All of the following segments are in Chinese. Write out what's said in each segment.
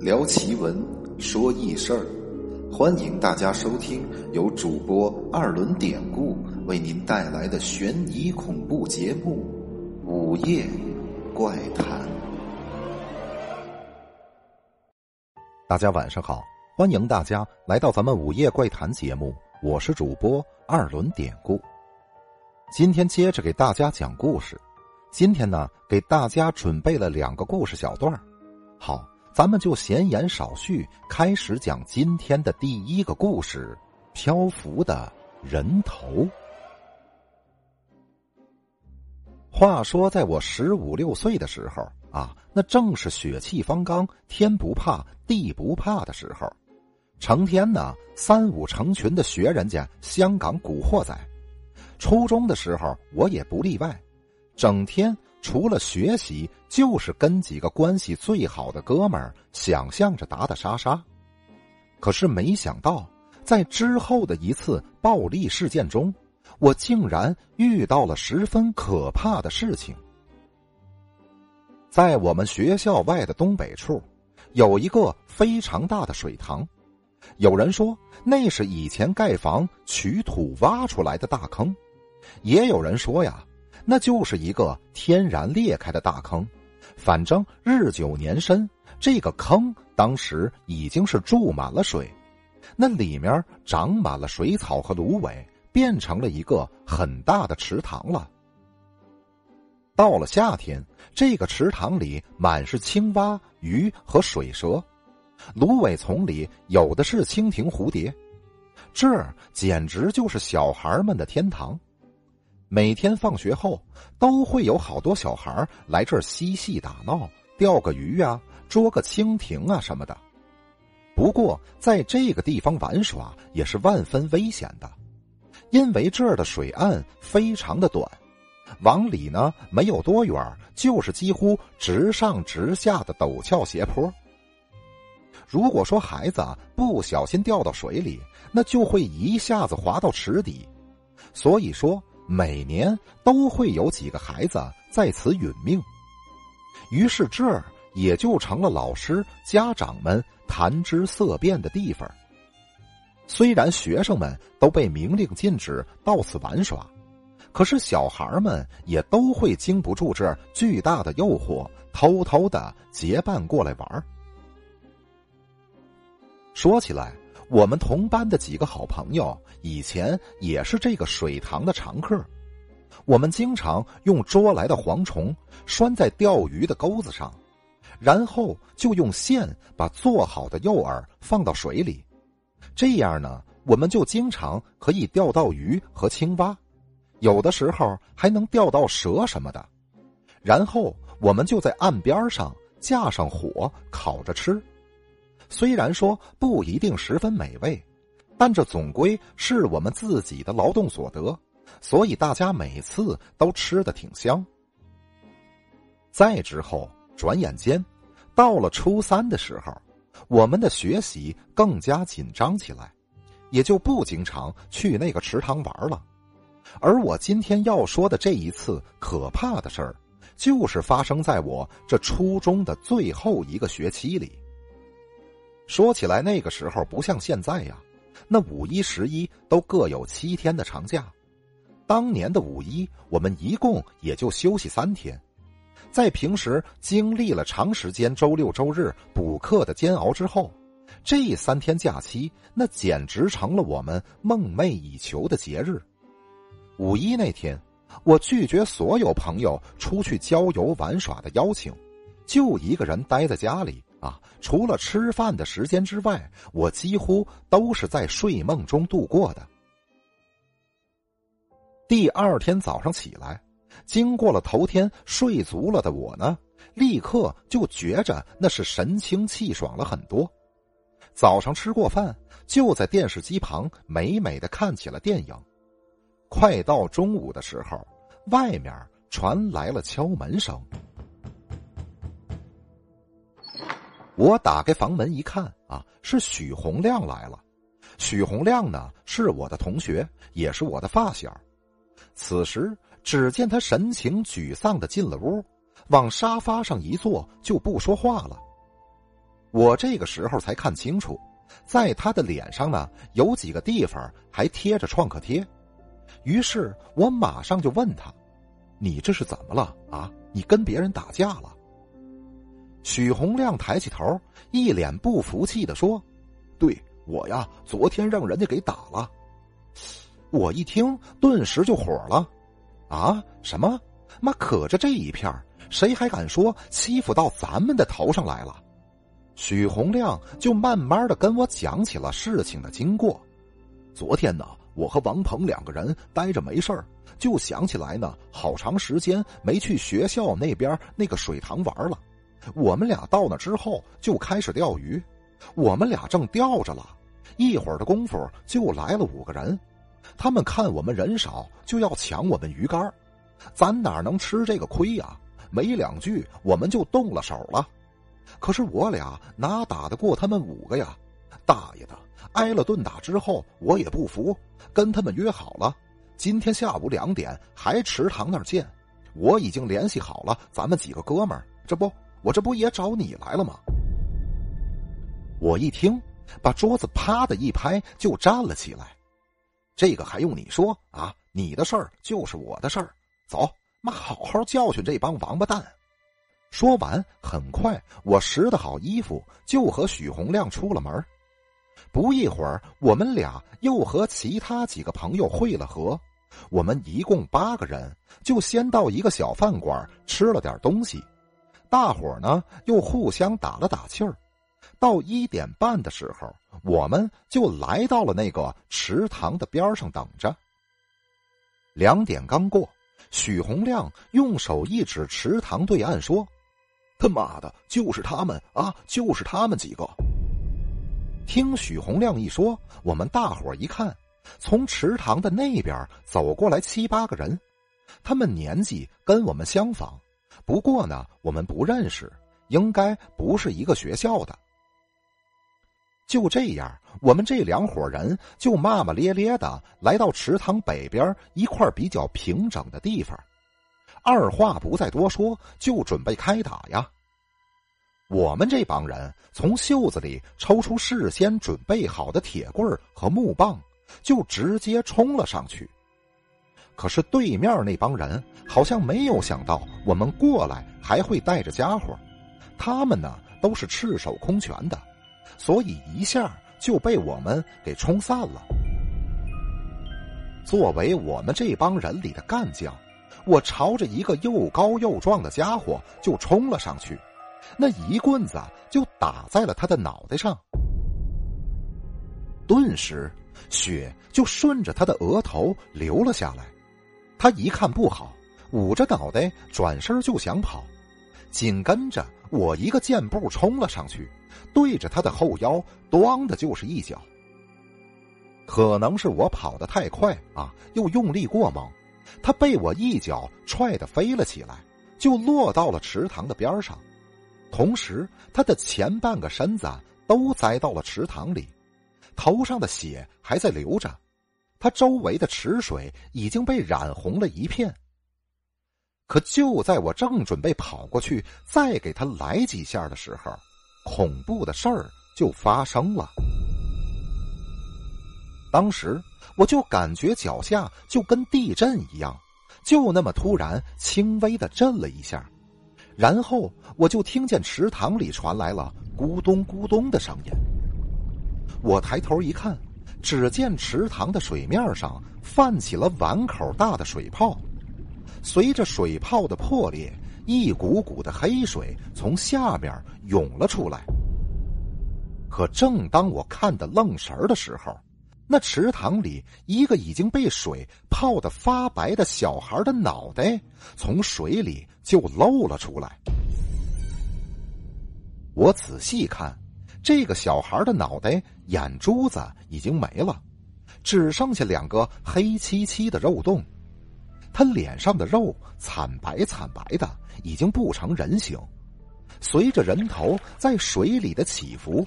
聊奇闻，说异事儿，欢迎大家收听由主播二轮典故为您带来的悬疑恐怖节目《午夜怪谈》。大家晚上好，欢迎大家来到咱们《午夜怪谈》节目，我是主播二轮典故。今天接着给大家讲故事。今天呢，给大家准备了两个故事小段好，咱们就闲言少叙，开始讲今天的第一个故事：漂浮的人头。话说，在我十五六岁的时候啊，那正是血气方刚、天不怕地不怕的时候，成天呢三五成群的学人家香港古惑仔。初中的时候，我也不例外。整天除了学习，就是跟几个关系最好的哥们儿想象着打打杀杀。可是没想到，在之后的一次暴力事件中，我竟然遇到了十分可怕的事情。在我们学校外的东北处，有一个非常大的水塘，有人说那是以前盖房取土挖出来的大坑，也有人说呀。那就是一个天然裂开的大坑，反正日久年深，这个坑当时已经是注满了水，那里面长满了水草和芦苇，变成了一个很大的池塘了。到了夏天，这个池塘里满是青蛙、鱼和水蛇，芦苇丛里有的是蜻蜓、蝴蝶，这简直就是小孩们的天堂。每天放学后，都会有好多小孩来这儿嬉戏打闹，钓个鱼啊，捉个蜻蜓啊什么的。不过，在这个地方玩耍也是万分危险的，因为这儿的水岸非常的短，往里呢没有多远，就是几乎直上直下的陡峭斜坡。如果说孩子不小心掉到水里，那就会一下子滑到池底。所以说。每年都会有几个孩子在此殒命，于是这儿也就成了老师、家长们谈之色变的地方。虽然学生们都被明令禁止到此玩耍，可是小孩们也都会经不住这巨大的诱惑，偷偷的结伴过来玩。说起来。我们同班的几个好朋友以前也是这个水塘的常客，我们经常用捉来的蝗虫拴在钓鱼的钩子上，然后就用线把做好的诱饵放到水里，这样呢，我们就经常可以钓到鱼和青蛙，有的时候还能钓到蛇什么的，然后我们就在岸边上架上火烤着吃。虽然说不一定十分美味，但这总归是我们自己的劳动所得，所以大家每次都吃的挺香。再之后，转眼间到了初三的时候，我们的学习更加紧张起来，也就不经常去那个池塘玩了。而我今天要说的这一次可怕的事儿，就是发生在我这初中的最后一个学期里。说起来，那个时候不像现在呀，那五一、十一都各有七天的长假。当年的五一，我们一共也就休息三天。在平时经历了长时间周六周日补课的煎熬之后，这三天假期那简直成了我们梦寐以求的节日。五一那天，我拒绝所有朋友出去郊游玩耍的邀请，就一个人待在家里。啊，除了吃饭的时间之外，我几乎都是在睡梦中度过的。第二天早上起来，经过了头天睡足了的我呢，立刻就觉着那是神清气爽了很多。早上吃过饭，就在电视机旁美美的看起了电影。快到中午的时候，外面传来了敲门声。我打开房门一看，啊，是许洪亮来了。许洪亮呢，是我的同学，也是我的发小。此时，只见他神情沮丧的进了屋，往沙发上一坐，就不说话了。我这个时候才看清楚，在他的脸上呢，有几个地方还贴着创可贴。于是我马上就问他：“你这是怎么了啊？你跟别人打架了？”许洪亮抬起头，一脸不服气的说：“对我呀，昨天让人家给打了。”我一听，顿时就火了：“啊，什么？妈，可着这一片谁还敢说欺负到咱们的头上来了？”许洪亮就慢慢的跟我讲起了事情的经过。昨天呢，我和王鹏两个人待着没事儿，就想起来呢，好长时间没去学校那边那个水塘玩了。我们俩到那之后就开始钓鱼，我们俩正钓着了，一会儿的功夫就来了五个人，他们看我们人少，就要抢我们鱼竿，咱哪能吃这个亏呀？没两句，我们就动了手了。可是我俩哪打得过他们五个呀？大爷的！挨了顿打之后，我也不服，跟他们约好了，今天下午两点还池塘那儿见。我已经联系好了，咱们几个哥们儿，这不，我这不也找你来了吗？我一听，把桌子啪的一拍，就站了起来。这个还用你说啊？你的事儿就是我的事儿。走，妈，好好教训这帮王八蛋。说完，很快我拾掇好衣服，就和许洪亮出了门。不一会儿，我们俩又和其他几个朋友会了合。我们一共八个人，就先到一个小饭馆吃了点东西。大伙呢又互相打了打气儿。到一点半的时候，我们就来到了那个池塘的边上等着。两点刚过，许洪亮用手一指池塘对岸，说。他妈的，就是他们啊！就是他们几个。听许洪亮一说，我们大伙一看，从池塘的那边走过来七八个人，他们年纪跟我们相仿，不过呢，我们不认识，应该不是一个学校的。就这样，我们这两伙人就骂骂咧咧的来到池塘北边一块比较平整的地方。二话不再多说，就准备开打呀！我们这帮人从袖子里抽出事先准备好的铁棍和木棒，就直接冲了上去。可是对面那帮人好像没有想到我们过来还会带着家伙，他们呢都是赤手空拳的，所以一下就被我们给冲散了。作为我们这帮人里的干将。我朝着一个又高又壮的家伙就冲了上去，那一棍子就打在了他的脑袋上，顿时血就顺着他的额头流了下来。他一看不好，捂着脑袋转身就想跑，紧跟着我一个箭步冲了上去，对着他的后腰“咣”的就是一脚。可能是我跑得太快啊，又用力过猛。他被我一脚踹得飞了起来，就落到了池塘的边上，同时他的前半个身子都栽到了池塘里，头上的血还在流着，他周围的池水已经被染红了一片。可就在我正准备跑过去再给他来几下的时候，恐怖的事儿就发生了。当时。我就感觉脚下就跟地震一样，就那么突然轻微的震了一下，然后我就听见池塘里传来了咕咚咕咚的声音。我抬头一看，只见池塘的水面上泛起了碗口大的水泡，随着水泡的破裂，一股股的黑水从下面涌了出来。可正当我看得愣神的时候，那池塘里，一个已经被水泡得发白的小孩的脑袋从水里就露了出来。我仔细看，这个小孩的脑袋眼珠子已经没了，只剩下两个黑漆漆的肉洞。他脸上的肉惨白惨白的，已经不成人形。随着人头在水里的起伏。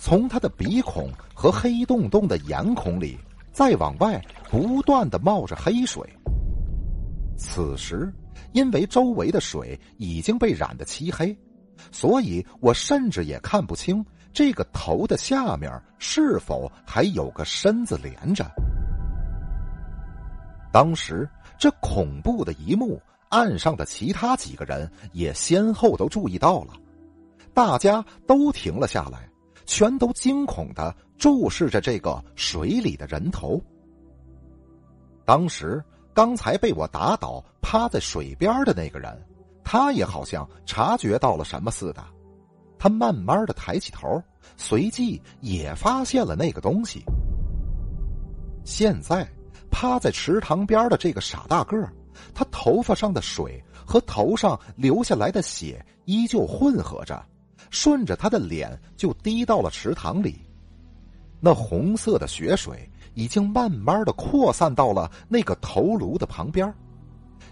从他的鼻孔和黑洞洞的眼孔里，再往外不断的冒着黑水。此时，因为周围的水已经被染得漆黑，所以我甚至也看不清这个头的下面是否还有个身子连着。当时这恐怖的一幕，岸上的其他几个人也先后都注意到了，大家都停了下来，全都惊恐的注视着这个水里的人头。当时刚才被我打倒、趴在水边的那个人。他也好像察觉到了什么似的，他慢慢的抬起头，随即也发现了那个东西。现在趴在池塘边的这个傻大个他头发上的水和头上流下来的血依旧混合着，顺着他的脸就滴到了池塘里。那红色的血水已经慢慢的扩散到了那个头颅的旁边，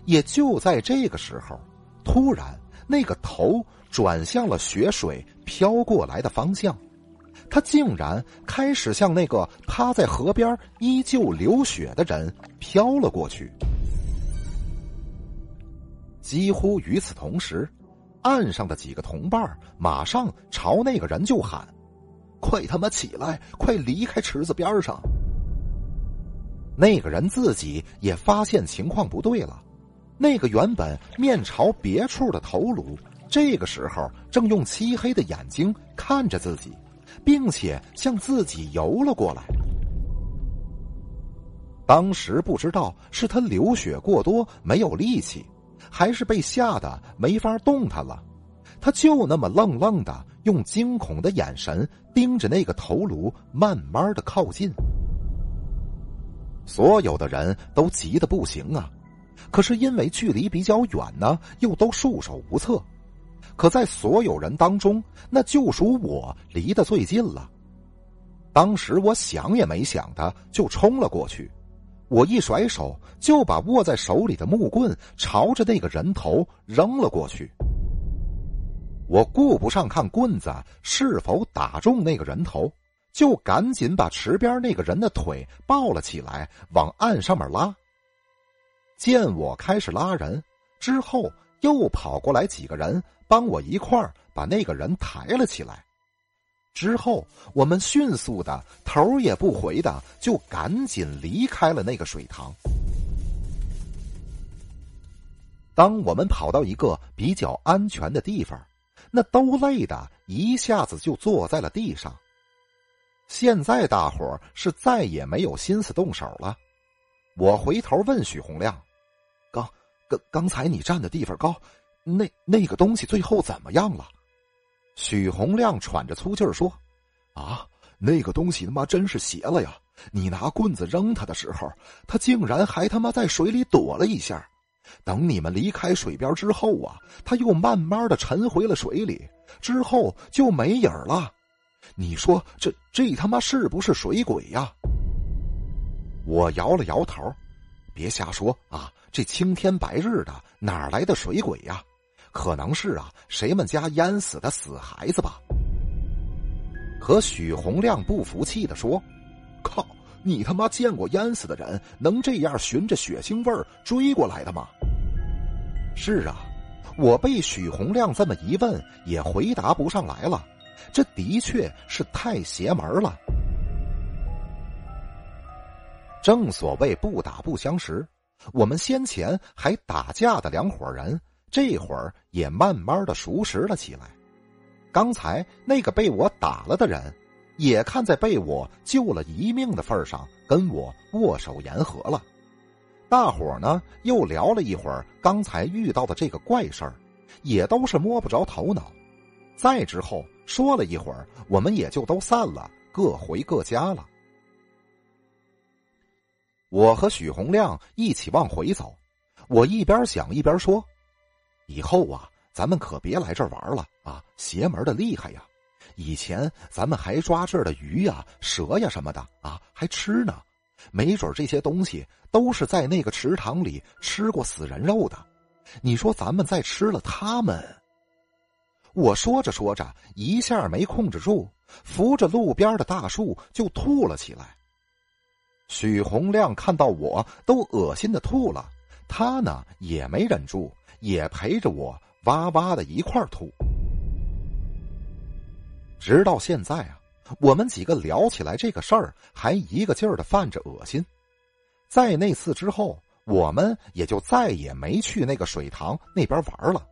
也就在这个时候。突然，那个头转向了雪水飘过来的方向，他竟然开始向那个趴在河边依旧流血的人飘了过去。几乎与此同时，岸上的几个同伴马上朝那个人就喊：“快他妈起来！快离开池子边上！”那个人自己也发现情况不对了。那个原本面朝别处的头颅，这个时候正用漆黑的眼睛看着自己，并且向自己游了过来。当时不知道是他流血过多没有力气，还是被吓得没法动弹了，他就那么愣愣的用惊恐的眼神盯着那个头颅，慢慢的靠近。所有的人都急得不行啊！可是因为距离比较远呢，又都束手无策。可在所有人当中，那就属我离得最近了。当时我想也没想的就冲了过去，我一甩手就把握在手里的木棍朝着那个人头扔了过去。我顾不上看棍子是否打中那个人头，就赶紧把池边那个人的腿抱了起来，往岸上面拉。见我开始拉人，之后又跑过来几个人帮我一块儿把那个人抬了起来。之后我们迅速的头也不回的就赶紧离开了那个水塘。当我们跑到一个比较安全的地方，那都累的一下子就坐在了地上。现在大伙儿是再也没有心思动手了。我回头问许洪亮。刚刚刚才你站的地方高，那那个东西最后怎么样了？许洪亮喘着粗气儿说：“啊，那个东西他妈真是邪了呀！你拿棍子扔他的时候，他竟然还他妈在水里躲了一下。等你们离开水边之后啊，他又慢慢的沉回了水里，之后就没影了。你说这这他妈是不是水鬼呀？”我摇了摇头。别瞎说啊！这青天白日的，哪来的水鬼呀？可能是啊，谁们家淹死的死孩子吧？可许洪亮不服气的说：“靠，你他妈见过淹死的人能这样循着血腥味儿追过来的吗？”是啊，我被许洪亮这么一问，也回答不上来了。这的确是太邪门了。正所谓不打不相识，我们先前还打架的两伙人，这会儿也慢慢的熟识了起来。刚才那个被我打了的人，也看在被我救了一命的份上，跟我握手言和了。大伙呢又聊了一会儿刚才遇到的这个怪事儿，也都是摸不着头脑。再之后说了一会儿，我们也就都散了，各回各家了。我和许洪亮一起往回走，我一边想一边说：“以后啊，咱们可别来这儿玩了啊，邪门的厉害呀！以前咱们还抓这儿的鱼呀、蛇呀什么的啊，还吃呢。没准这些东西都是在那个池塘里吃过死人肉的。你说咱们再吃了他们……”我说着说着，一下没控制住，扶着路边的大树就吐了起来。许洪亮看到我都恶心的吐了，他呢也没忍住，也陪着我哇哇的一块吐。直到现在啊，我们几个聊起来这个事儿，还一个劲儿的泛着恶心。在那次之后，我们也就再也没去那个水塘那边玩了。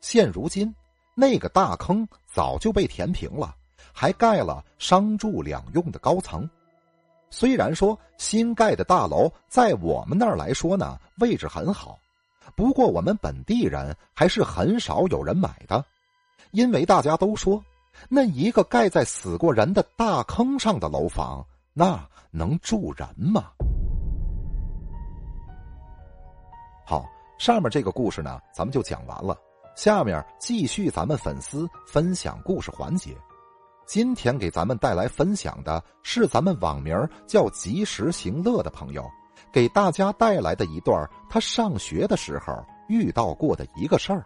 现如今，那个大坑早就被填平了，还盖了商住两用的高层。虽然说新盖的大楼在我们那儿来说呢，位置很好，不过我们本地人还是很少有人买的，因为大家都说。那一个盖在死过人的大坑上的楼房，那能住人吗？好，上面这个故事呢，咱们就讲完了。下面继续咱们粉丝分享故事环节。今天给咱们带来分享的是咱们网名叫“及时行乐”的朋友，给大家带来的一段他上学的时候遇到过的一个事儿。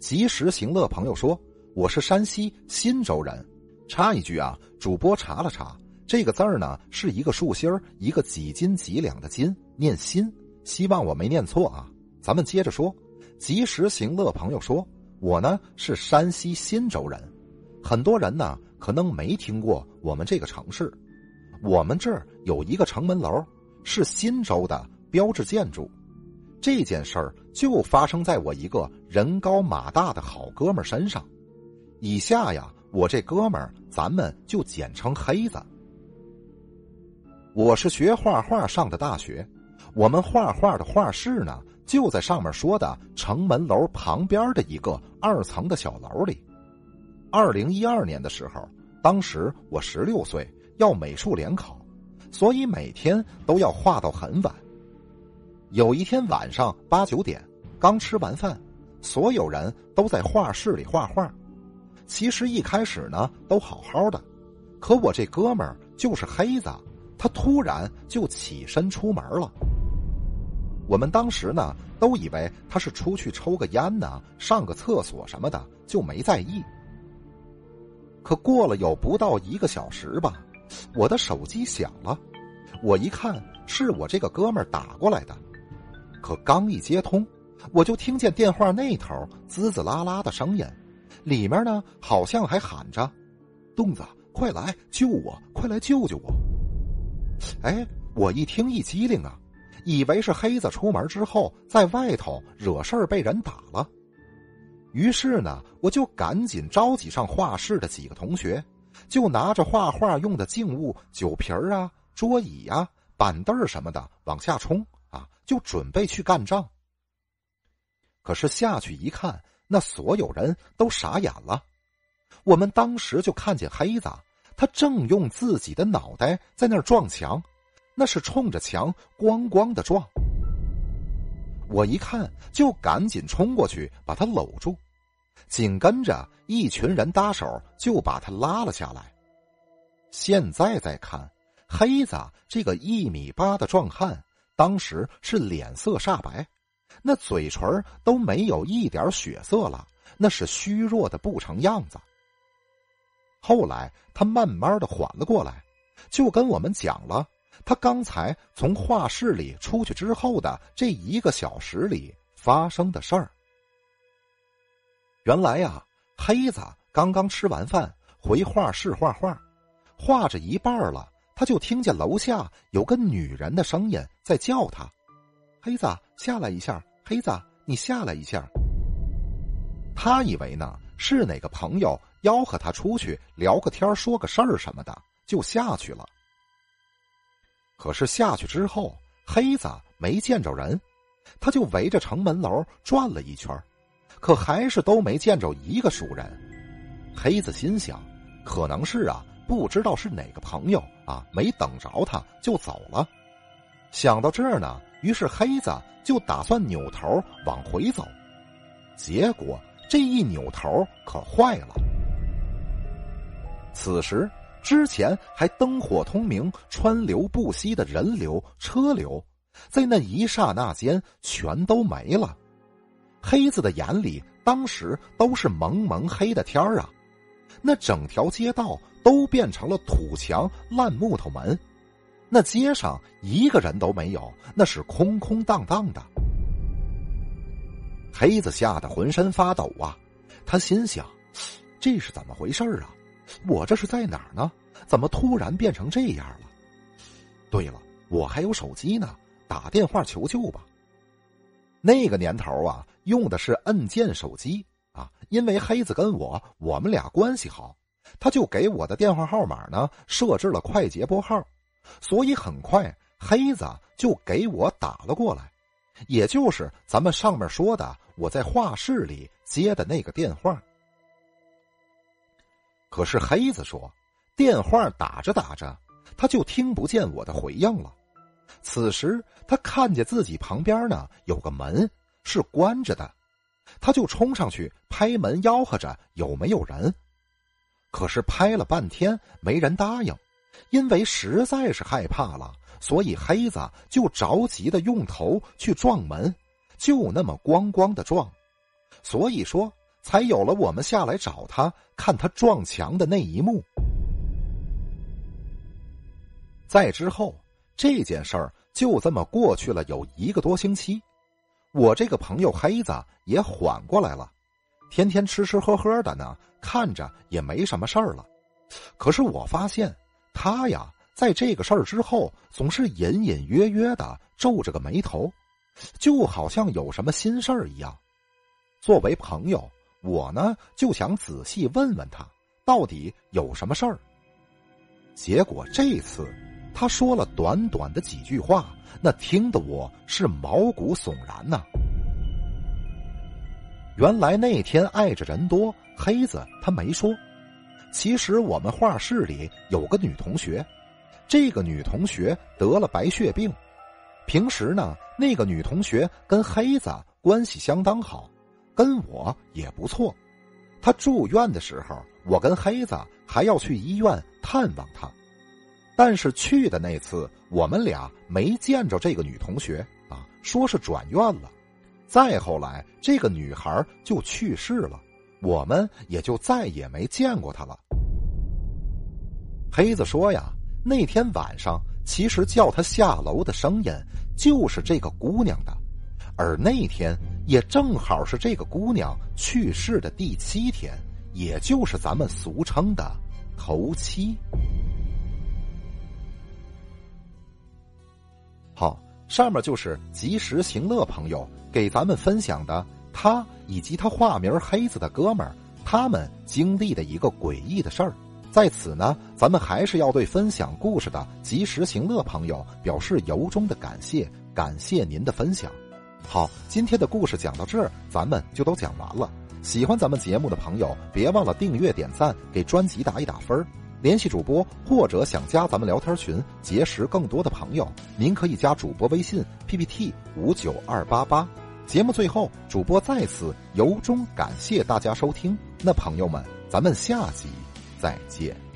及时行乐朋友说：“我是山西忻州人。”插一句啊，主播查了查，这个字儿呢是一个竖心儿，一个几斤几两的斤，念心。希望我没念错啊。咱们接着说，及时行乐朋友说：“我呢是山西忻州人，很多人呢可能没听过我们这个城市。我们这儿有一个城门楼，是忻州的标志建筑。”这件事儿就发生在我一个人高马大的好哥们身上。以下呀，我这哥们儿咱们就简称黑子。我是学画画上的大学，我们画画的画室呢就在上面说的城门楼旁边的一个二层的小楼里。二零一二年的时候，当时我十六岁，要美术联考，所以每天都要画到很晚。有一天晚上八九点，刚吃完饭，所有人都在画室里画画。其实一开始呢都好好的，可我这哥们儿就是黑子，他突然就起身出门了。我们当时呢都以为他是出去抽个烟呢，上个厕所什么的，就没在意。可过了有不到一个小时吧，我的手机响了，我一看是我这个哥们儿打过来的。可刚一接通，我就听见电话那头滋滋啦啦的声音，里面呢好像还喊着：“东子，快来救我，快来救救我！”哎，我一听一激灵啊，以为是黑子出门之后在外头惹事儿被人打了。于是呢，我就赶紧召集上画室的几个同学，就拿着画画用的静物、酒瓶啊、桌椅呀、板凳什么的往下冲啊。就准备去干仗，可是下去一看，那所有人都傻眼了。我们当时就看见黑子，他正用自己的脑袋在那儿撞墙，那是冲着墙咣咣的撞。我一看，就赶紧冲过去把他搂住，紧跟着一群人搭手就把他拉了下来。现在再看，黑子这个一米八的壮汉。当时是脸色煞白，那嘴唇都没有一点血色了，那是虚弱的不成样子。后来他慢慢的缓了过来，就跟我们讲了他刚才从画室里出去之后的这一个小时里发生的事儿。原来呀，黑子刚刚吃完饭回画室画画，画着一半了。他就听见楼下有个女人的声音在叫他：“黑子，下来一下！黑子，你下来一下！”他以为呢是哪个朋友吆喝他出去聊个天、说个事儿什么的，就下去了。可是下去之后，黑子没见着人，他就围着城门楼转了一圈，可还是都没见着一个熟人。黑子心想，可能是啊。不知道是哪个朋友啊，没等着他就走了。想到这儿呢，于是黑子就打算扭头往回走，结果这一扭头可坏了。此时之前还灯火通明、川流不息的人流车流，在那一刹那间全都没了。黑子的眼里当时都是蒙蒙黑的天儿啊。那整条街道都变成了土墙、烂木头门，那街上一个人都没有，那是空空荡荡的。黑子吓得浑身发抖啊！他心想：这是怎么回事啊？我这是在哪儿呢？怎么突然变成这样了？对了，我还有手机呢，打电话求救吧。那个年头啊，用的是按键手机啊，因为黑子跟我我们俩关系好，他就给我的电话号码呢设置了快捷拨号，所以很快黑子就给我打了过来，也就是咱们上面说的我在画室里接的那个电话。可是黑子说。电话打着打着，他就听不见我的回应了。此时他看见自己旁边呢有个门是关着的，他就冲上去拍门，吆喝着有没有人。可是拍了半天没人答应，因为实在是害怕了，所以黑子就着急的用头去撞门，就那么咣咣的撞，所以说才有了我们下来找他看他撞墙的那一幕。再之后，这件事儿就这么过去了有一个多星期，我这个朋友黑子也缓过来了，天天吃吃喝喝的呢，看着也没什么事儿了。可是我发现他呀，在这个事儿之后，总是隐隐约约的皱着个眉头，就好像有什么心事儿一样。作为朋友，我呢就想仔细问问他，到底有什么事儿。结果这次。他说了短短的几句话，那听得我是毛骨悚然呐。原来那天碍着人多，黑子他没说。其实我们画室里有个女同学，这个女同学得了白血病。平时呢，那个女同学跟黑子关系相当好，跟我也不错。他住院的时候，我跟黑子还要去医院探望他。但是去的那次，我们俩没见着这个女同学啊，说是转院了。再后来，这个女孩就去世了，我们也就再也没见过她了。黑子说呀，那天晚上其实叫他下楼的声音就是这个姑娘的，而那天也正好是这个姑娘去世的第七天，也就是咱们俗称的头七。好，上面就是及时行乐朋友给咱们分享的他以及他化名黑子的哥们儿他们经历的一个诡异的事儿。在此呢，咱们还是要对分享故事的及时行乐朋友表示由衷的感谢，感谢您的分享。好，今天的故事讲到这儿，咱们就都讲完了。喜欢咱们节目的朋友，别忘了订阅、点赞，给专辑打一打分儿。联系主播，或者想加咱们聊天群，结识更多的朋友，您可以加主播微信 PPT 五九二八八。节目最后，主播再次由衷感谢大家收听。那朋友们，咱们下集再见。